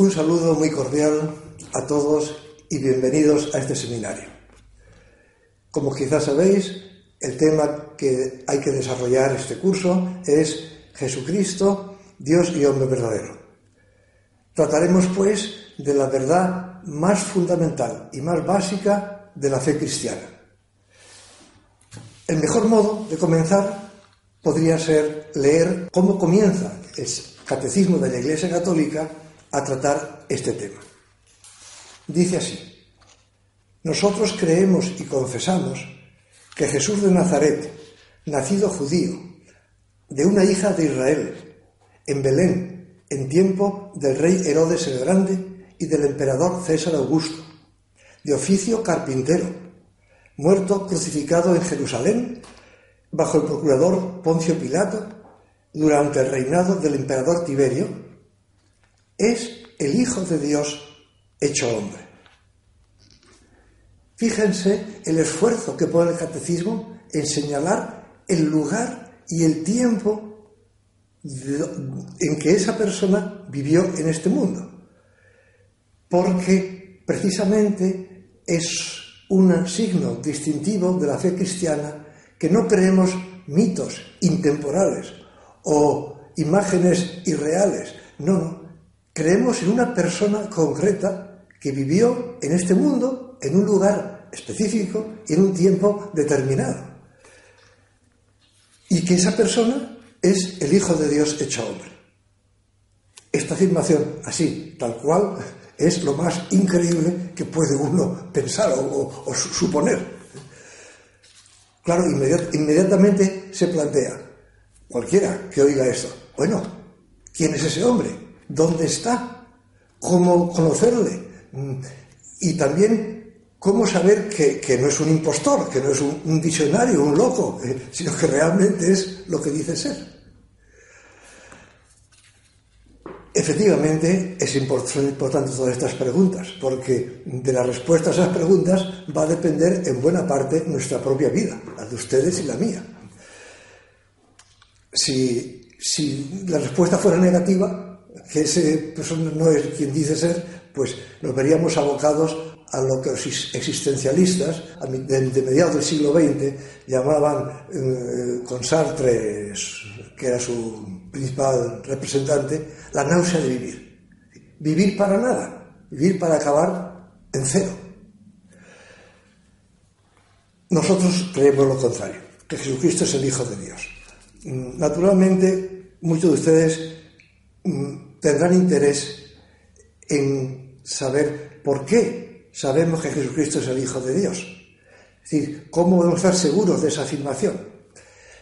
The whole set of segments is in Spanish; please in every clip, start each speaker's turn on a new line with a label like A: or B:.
A: Un saludo muy cordial a todos y bienvenidos a este seminario. Como quizás sabéis, el tema que hay que desarrollar este curso es Jesucristo, Dios y hombre verdadero. Trataremos, pues, de la verdad más fundamental y más básica de la fe cristiana. El mejor modo de comenzar podría ser leer cómo comienza el Catecismo de la Iglesia Católica a tratar este tema. Dice así, nosotros creemos y confesamos que Jesús de Nazaret, nacido judío, de una hija de Israel, en Belén, en tiempo del rey Herodes el Grande y del emperador César Augusto, de oficio carpintero, muerto crucificado en Jerusalén bajo el procurador Poncio Pilato durante el reinado del emperador Tiberio, es el Hijo de Dios hecho hombre. Fíjense el esfuerzo que pone el catecismo en señalar el lugar y el tiempo en que esa persona vivió en este mundo. Porque precisamente es un signo distintivo de la fe cristiana que no creemos mitos intemporales o imágenes irreales. No, no. Creemos en una persona concreta que vivió en este mundo en un lugar específico y en un tiempo determinado. Y que esa persona es el Hijo de Dios hecho hombre. Esta afirmación, así, tal cual, es lo más increíble que puede uno pensar o, suponer. Claro, inmediatamente se plantea, cualquiera que oiga esto, bueno, ¿quién es ese hombre? ¿Dónde está? ¿Cómo conocerle? Mm, y también ¿Cómo saber que, no es un impostor, que no es un, visionario, un loco, eh, sino que realmente es lo que dice ser? Efectivamente, es importante todas estas preguntas, porque de las respuestas a esas preguntas va a depender en buena parte nuestra propia vida, la de ustedes y la mía. Si, si la respuesta fuera negativa, que ese persona no es quien dice ser, pues nos veríamos abocados a lo que los existencialistas de, mediados del siglo XX llamaban eh, con Sartre, que era su principal representante, la náusea de vivir. Vivir para nada, vivir para acabar en cero. Nosotros creemos lo contrario, que Jesucristo es el Hijo de Dios. Naturalmente, muchos de ustedes tendrán interés en saber por qué sabemos que Jesucristo es el Hijo de Dios. Es decir, ¿cómo podemos estar seguros de esa afirmación?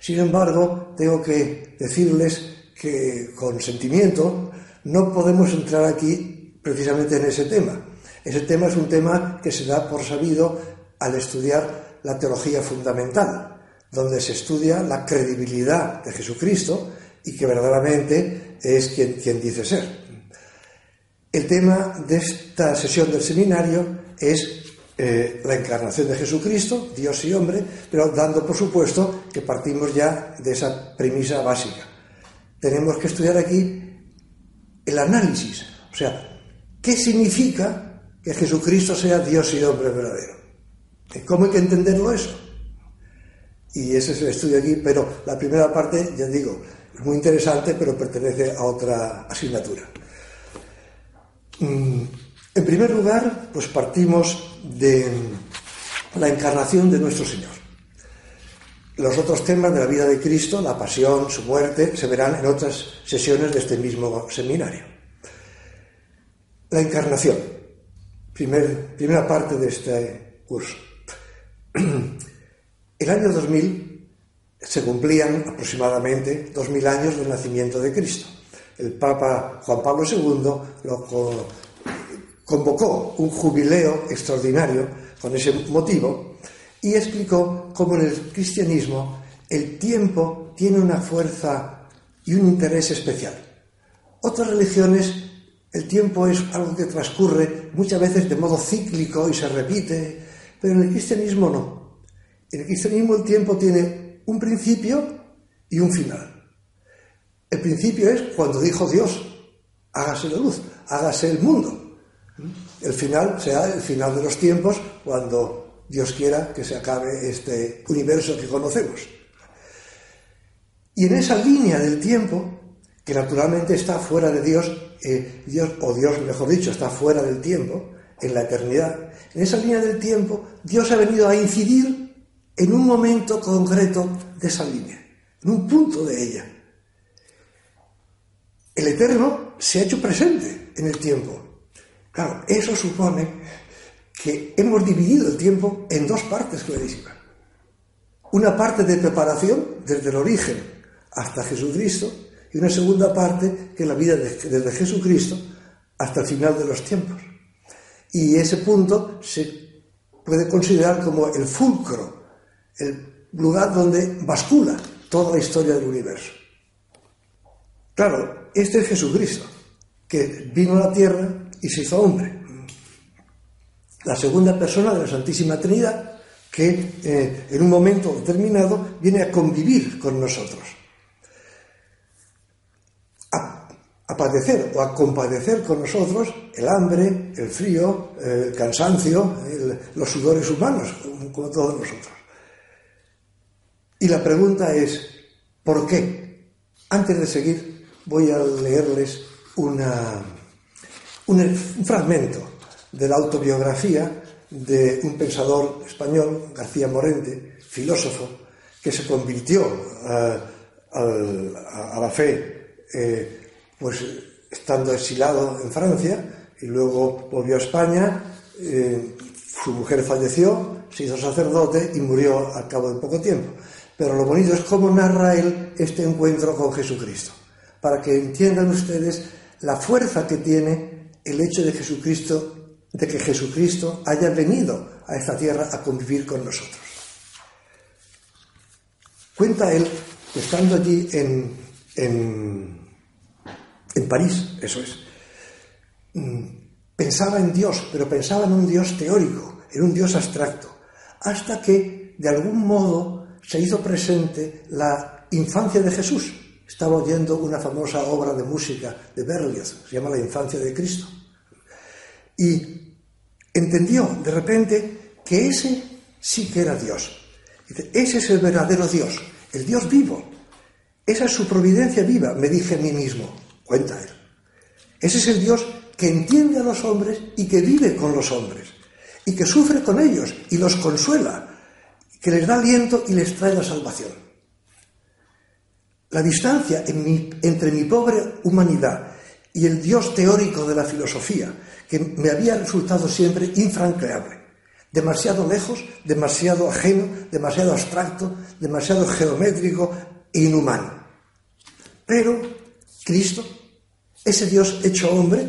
A: Sin embargo, tengo que decirles que con sentimiento no podemos entrar aquí precisamente en ese tema. Ese tema es un tema que se da por sabido al estudiar la teología fundamental, donde se estudia la credibilidad de Jesucristo y que verdaderamente es quien, quien dice ser. El tema de esta sesión del seminario es eh, la encarnación de Jesucristo, Dios y hombre, pero dando por supuesto que partimos ya de esa premisa básica. Tenemos que estudiar aquí el análisis, o sea, ¿qué significa que Jesucristo sea Dios y hombre verdadero? ¿Cómo hay que entenderlo eso? Y ese es el estudio aquí, pero la primera parte, ya digo, es muy interesante, pero pertenece a otra asignatura. Mm, en primer lugar, pues partimos de la encarnación de nuestro Señor. Los otros temas de la vida de Cristo, la pasión, su muerte, se verán en otras sesiones de este mismo seminario. La encarnación, primera parte de este curso. el año 2000 se cumplían aproximadamente 2000 años del nacimiento de Cristo. El Papa Juan Pablo II convocó un jubileo extraordinario con ese motivo y explicó cómo en el cristianismo el tiempo tiene una fuerza y un interés especial. Otras religiones el tiempo es algo que transcurre muchas veces de modo cíclico y se repite, pero en el cristianismo no. En el cristianismo el tiempo tiene un principio y un final. El principio es cuando dijo Dios, hágase la luz, hágase el mundo. El final será el final de los tiempos cuando Dios quiera que se acabe este universo que conocemos. Y en esa línea del tiempo, que naturalmente está fuera de Dios, eh, Dios, o Dios, mejor dicho, está fuera del tiempo, en la eternidad, en esa línea del tiempo, Dios ha venido a incidir en un momento concreto de esa línea, en un punto de ella. El Eterno se ha hecho presente en el tiempo. Claro, eso supone que hemos dividido el tiempo en dos partes clarísimas. Una parte de preparación desde el origen hasta Jesucristo y una segunda parte que es la vida desde Jesucristo hasta el final de los tiempos. Y ese punto se puede considerar como el fulcro, el lugar donde bascula toda la historia del universo. Claro, este es Jesucristo, que vino a la tierra y se hizo hombre. La segunda persona de la Santísima Trinidad, que eh, en un momento determinado viene a convivir con nosotros. a padecer o a compadecer con nosotros el hambre, el frío, el cansancio, los sudores humanos, como, todos nosotros. Y la pregunta es, ¿por qué? Antes de seguir, voy a leerles una, un, fragmento de la autobiografía de un pensador español, García Morente, filósofo, que se convirtió eh, a, la fe eh, pues estando exilado en Francia y luego volvió a España, eh, su mujer falleció, se hizo sacerdote y murió al cabo de poco tiempo. Pero lo bonito es cómo narra él este encuentro con Jesucristo, para que entiendan ustedes la fuerza que tiene el hecho de Jesucristo, de que Jesucristo haya venido a esta tierra a convivir con nosotros. Cuenta él, estando allí en, en en París, eso es. Mm, pensaba en Dios, pero pensaba en un Dios teórico, en un Dios abstracto, hasta que de algún modo se hizo presente la infancia de Jesús. Estaba oyendo una famosa obra de música de Berlioz, se llama La infancia de Cristo. Y entendió de repente que ese sí que era Dios. ese es el verdadero Dios, el Dios vivo. Esa es su providencia viva, me dije a mí mismo cuenta él. Ese es el Dios que entiende a los hombres y que vive con los hombres, y que sufre con ellos y los consuela, que les da aliento y les trae la salvación. La distancia entre mi pobre humanidad y el Dios teórico de la filosofía, que me había resultado siempre infranqueable, demasiado lejos, demasiado ajeno, demasiado abstracto, demasiado geométrico e inhumano. Pero Cristo, ese Dios hecho hombre,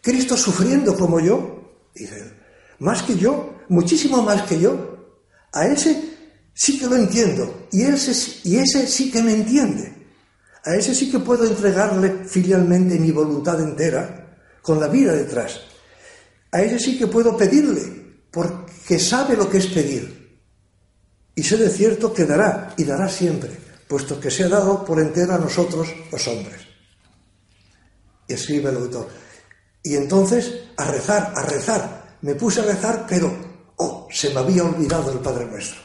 A: Cristo sufriendo como yo, dice, más que yo, muchísimo más que yo, a ese sí que lo entiendo y ese, y ese sí que me entiende. A ese sí que puedo entregarle filialmente mi voluntad entera, con la vida detrás. A ese sí que puedo pedirle, porque sabe lo que es pedir. Y sé de cierto que dará, y dará siempre, puesto que se ha dado por entero a nosotros los hombres escribe el autor. Y entonces, a rezar, a rezar. Me puse a rezar, pero, se me había olvidado el Padre Nuestro.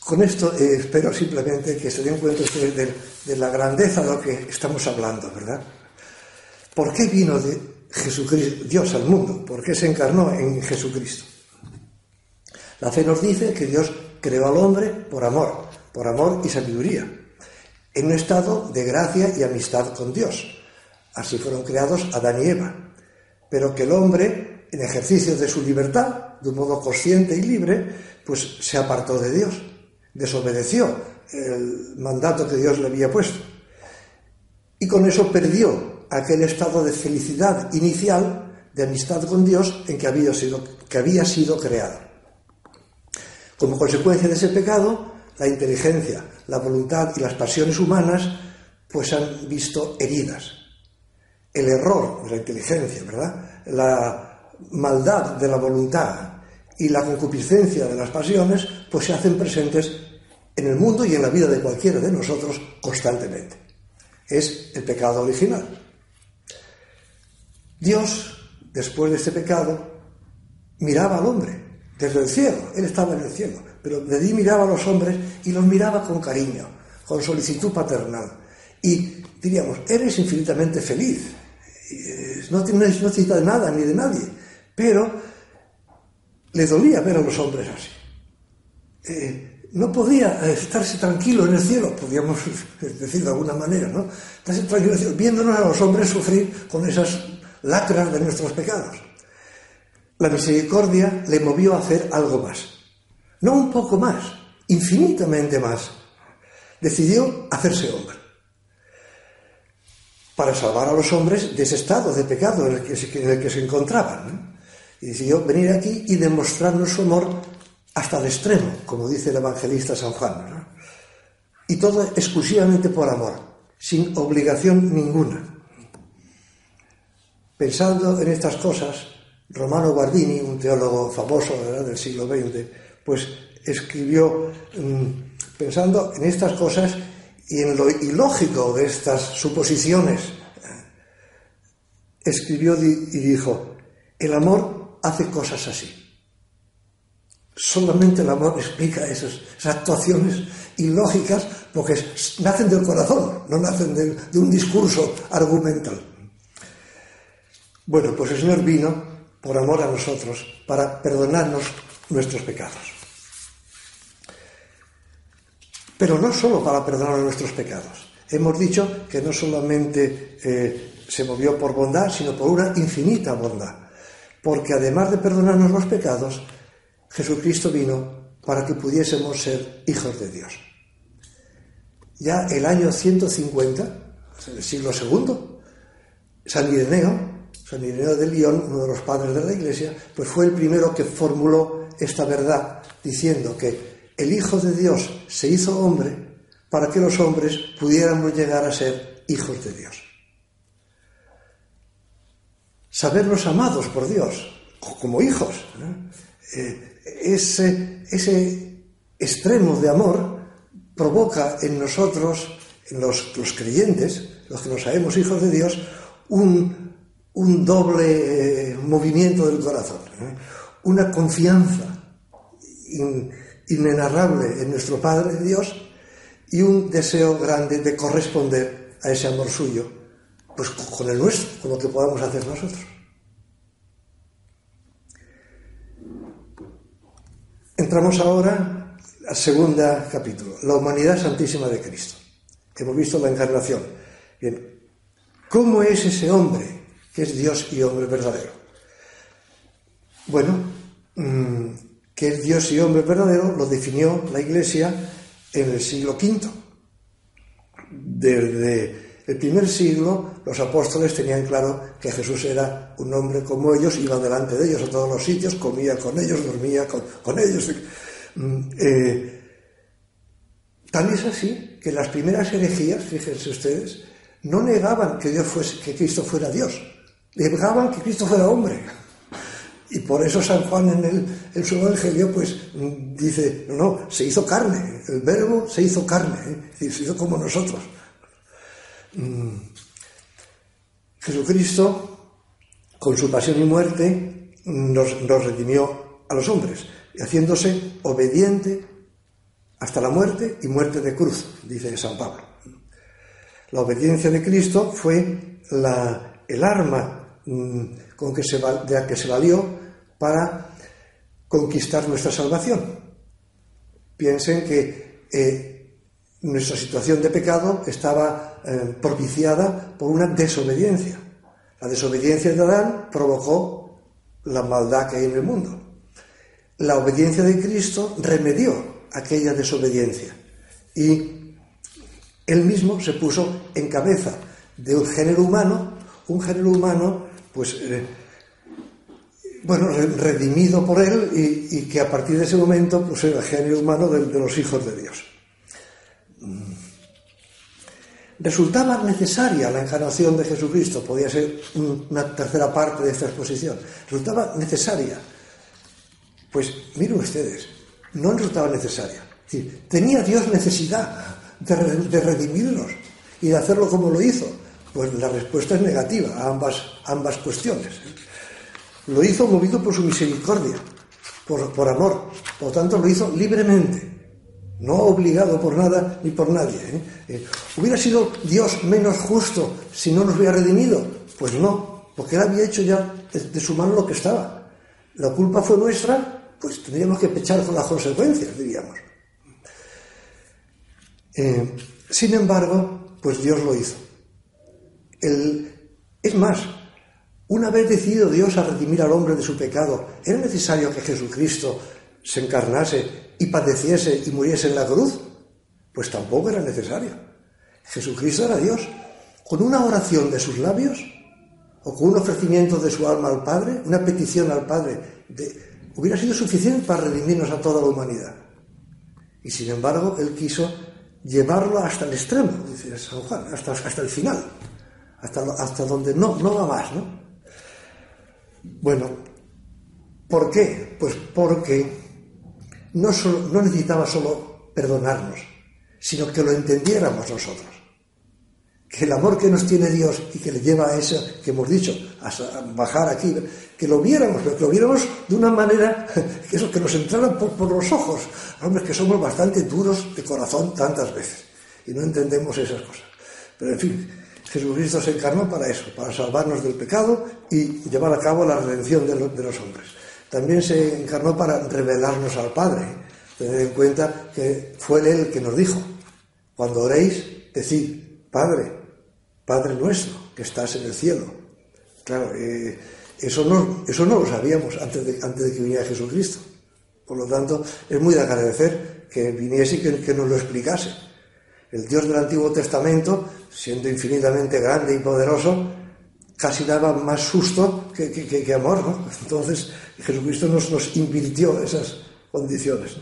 A: Con esto eh, espero simplemente que se den cuenta ustedes de, la grandeza de lo que estamos hablando, ¿verdad? ¿Por qué vino Jesucristo, Dios al mundo? ¿Por qué se encarnó en Jesucristo? La fe nos dice que Dios creó al hombre por amor, por amor y sabiduría en un estado de gracia y amistad con Dios. Así fueron creados Adán y Eva. Pero que el hombre en ejercicio de su libertad, de un modo consciente y libre, pues se apartó de Dios, desobedeció el mandato que Dios le había puesto. Y con eso perdió aquel estado de felicidad inicial, de amistad con Dios, en que había sido, que había sido creado. Como consecuencia de ese pecado, la inteligencia, la voluntad y las pasiones humanas pues han visto heridas. El error de la inteligencia, ¿verdad? La maldad de la voluntad y la concupiscencia de las pasiones pues se hacen presentes en el mundo y en la vida de cualquiera de nosotros constantemente. Es el pecado original. Dios, después de este pecado, miraba al hombre desde el cielo. Él estaba en el cielo, pero de allí miraba a los hombres y los miraba con cariño, con solicitud paternal. Y diríamos, eres infinitamente feliz, no, tienes, no necesitas de nada ni de nadie, pero le dolía ver a los hombres así. Eh, no podía estarse tranquilo en el cielo, podríamos decir de alguna manera, ¿no? Estarse tranquilo viéndonos a los hombres sufrir con esas lacras de nuestros pecados. La misericordia le movió a hacer algo más. No un poco más, infinitamente más. Decidió hacerse hombre. Para salvar a los hombres de ese estado de pecado en el que se, encontraban. Y decidió venir aquí y demostrarnos su amor hasta el extremo, como dice el evangelista San Juan. Y todo exclusivamente por amor, sin obligación ninguna. Pensando en estas cosas, Romano Guardini, un teólogo famoso del siglo XX, pues escribió, mm, pensando en estas cosas y en lo ilógico de estas suposiciones, escribió y dijo, el amor hace cosas así. Solamente el amor explica esas, actuaciones ilógicas porque nacen del corazón, no nacen de un discurso argumental. Bueno, pues el Señor vino por amor a nosotros, para perdonarnos nuestros pecados. Pero no solo para perdonar nuestros pecados. Hemos dicho que no solamente eh, se movió por bondad, sino por una infinita bondad. Porque además de perdonarnos los pecados, Jesucristo vino para que pudiésemos ser hijos de Dios. Ya el año 150, el siglo segundo, San Ireneo San Ireneo de León, uno de los padres de la Iglesia, pues fue el primero que formuló esta verdad, diciendo que el Hijo de Dios se hizo hombre para que los hombres pudiéramos llegar a ser hijos de Dios. Sabernos amados por Dios, como hijos. Eh, ese, ese, extremo de amor provoca en nosotros, en los, los creyentes, los que nos sabemos hijos de Dios, un un doble eh, movimiento del corazón, una confianza inenarrable en nuestro Padre Dios y un deseo grande de corresponder a ese amor suyo, pues con el nuestro, con lo que podamos hacer nosotros. Entramos ahora al segundo capítulo, la humanidad santísima de Cristo. Hemos visto la encarnación. Bien, ¿cómo es ese hombre que es Dios y hombre verdadero. Bueno, mm, que es Dios y hombre verdadero lo definió la Iglesia en el siglo V. Desde el primer siglo los apóstoles tenían claro que Jesús era un hombre como ellos, iba delante de ellos a todos los sitios, comía con ellos, dormía con, ellos. Mm, eh, tal es así que las primeras herejías, fíjense ustedes, no negaban que, Dios que Cristo fuera Dios negaban que Cristo fuera hombre. Y por eso San Juan en, el, su Evangelio pues dice, no, no, se hizo carne, el verbo se hizo carne, ¿eh? se hizo como nosotros. Mm. Jesucristo, con su pasión y muerte, nos, redimió a los hombres, haciéndose obediente hasta la muerte y muerte de cruz, dice San Pablo. La obediencia de Cristo fue el arma Mm, con que se, de la que se valió para conquistar nuestra salvación. Piensen que eh, nuestra situación de pecado estaba eh, propiciada por una desobediencia. La desobediencia de Adán provocó la maldad que hay en el mundo. La obediencia de Cristo remedió aquella desobediencia y él mismo se puso en cabeza de un género humano, un género humano, pues, eh, bueno, redimido por él y, que a partir de ese momento, pues era el género humano de, de los hijos de Dios. Mm. Resultaba necesaria la encarnación de Jesucristo, podía ser una tercera parte de esta exposición, resultaba necesaria. Pues miren ustedes, no resultaba necesaria. tenía Dios necesidad de, de redimirnos y de hacerlo como lo hizo. Pues la respuesta es negativa a ambas, ambas cuestiones. Lo hizo movido por su misericordia, por, por amor. Por tanto, lo hizo libremente, no obligado por nada ni por nadie. ¿eh? Eh, ¿Hubiera sido Dios menos justo si no nos hubiera redimido? Pues no, porque Él había hecho ya de, su mano lo que estaba. La culpa fue nuestra, pues tendríamos que pechar con las consecuencias, diríamos. Eh, sin embargo, pues Dios lo hizo. es más, una vez decidido Dios a redimir al hombre de su pecado, ¿era necesario que Jesucristo se encarnase y padeciese y muriese en la cruz? Pues tampoco era necesario. Jesucristo era Dios. Con una oración de sus labios o con un ofrecimiento de su alma al Padre, una petición al Padre, hubiera sido suficiente para redimirnos a toda la humanidad. Y sin embargo, Él quiso llevarlo hasta el extremo, dice San Juan, hasta, hasta el final, hasta, hasta donde no, no va más, ¿no? Bueno, ¿por qué? Pues porque no, no necesitaba solo perdonarnos, sino que lo entendiéramos nosotros. Que el amor que nos tiene Dios y que le lleva a eso que hemos dicho, a bajar aquí, que lo viéramos, pero que lo viéramos de una manera que eso que nos entrara por, por los ojos. Hombres que somos bastante duros de corazón tantas veces y no entendemos esas cosas. Pero en fin, Jesucristo se encarnó para eso, para salvarnos del pecado y llevar a cabo la redención de, los hombres. También se encarnó para revelarnos al Padre. Tened en cuenta que fue Él el que nos dijo, cuando oréis, decid, Padre, Padre nuestro, que estás en el cielo. Claro, eh, eso, no, eso no lo sabíamos antes de, antes de que viniera Jesucristo. Por lo tanto, es muy de agradecer que viniese y que nos lo explicase. El Dios del Antiguo Testamento, siendo infinitamente grande y poderoso, casi daba más susto que, amor, ¿no? Entonces Jesucristo nos, nos invirtió esas condiciones.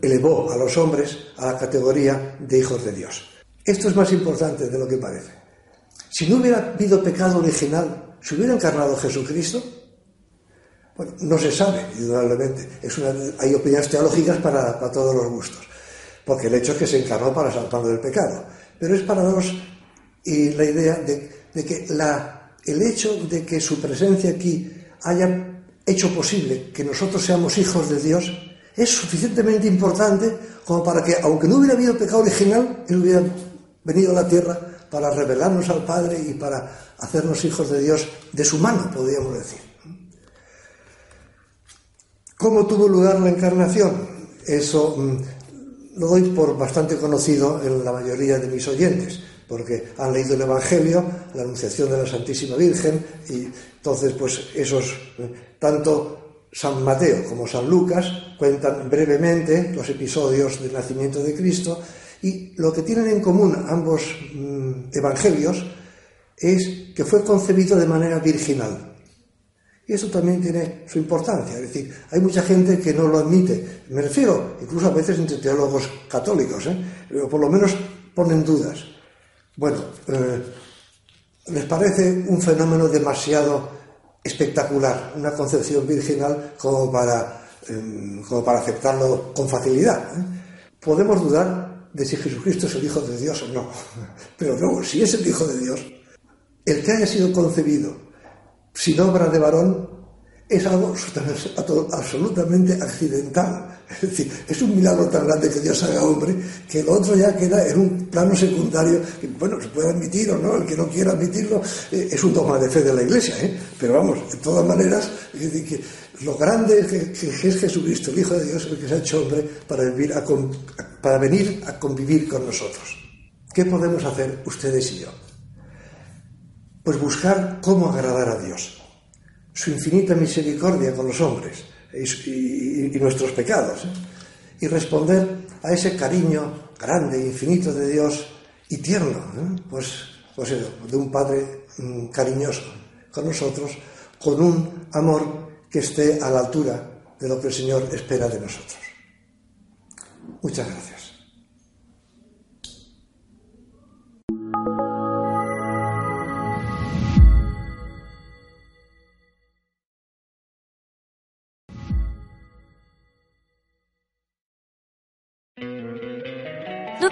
A: Elevó a los hombres a la categoría de hijos de Dios. Esto es más importante de lo que parece. Si no hubiera habido pecado original, ¿se hubiera encarnado Jesucristo? No se sabe, indudablemente. Es hay opiniones teológicas para, para todos los gustos porque el hecho es que se encarnó para salvarnos del pecado. Pero es para nosotros y la idea de, que el hecho de que su presencia aquí haya hecho posible que nosotros seamos hijos de Dios es suficientemente importante como para que, aunque no hubiera habido pecado original, Él hubiera venido a la tierra para revelarnos al Padre y para hacernos hijos de Dios de su mano, podríamos decir. ¿Cómo tuvo lugar la encarnación? Eso mm, lo doy por bastante conocido en la mayoría de mis oyentes, porque han leído el Evangelio, la Anunciación de la Santísima Virgen, y entonces, pues esos, eh, tanto San Mateo como San Lucas cuentan brevemente los episodios del nacimiento de Cristo, y lo que tienen en común ambos mm, evangelios es que fue concebido de manera virginal. Y eso también tiene su importancia. Es decir, hay mucha gente que no lo admite. Me refiero incluso a veces entre teólogos católicos, ¿eh? o por lo menos ponen dudas. Bueno, eh, les parece un fenómeno demasiado espectacular, una concepción virginal como para, em, como para aceptarlo con facilidad. ¿eh? Podemos dudar de si Jesucristo es el Hijo de Dios o no, pero luego, si es el Hijo de Dios, el que haya sido concebido sin obra de varón es algo absolutamente accidental. Es decir, es un milagro tan grande que Dios haga hombre que lo otro ya queda en un plano secundario que, bueno, se puede admitir o no, el que no quiera admitirlo eh, es un dogma de fe de la Iglesia, ¿eh? pero vamos, de todas maneras, lo grande es que, es Jesucristo, el Hijo de Dios, el que se ha hecho hombre para, vivir para venir a convivir con nosotros. ¿Qué podemos hacer ustedes y yo? Pues buscar cómo agradar a Dios. Su infinita misericordia con los hombres y, nuestros pecados, ¿eh? y responder a ese cariño grande e infinito de Dios y tierno, ¿eh? pues, pues de un Padre mm, cariñoso con nosotros, con un amor que esté a la altura de lo que el Señor espera de nosotros. Muchas gracias.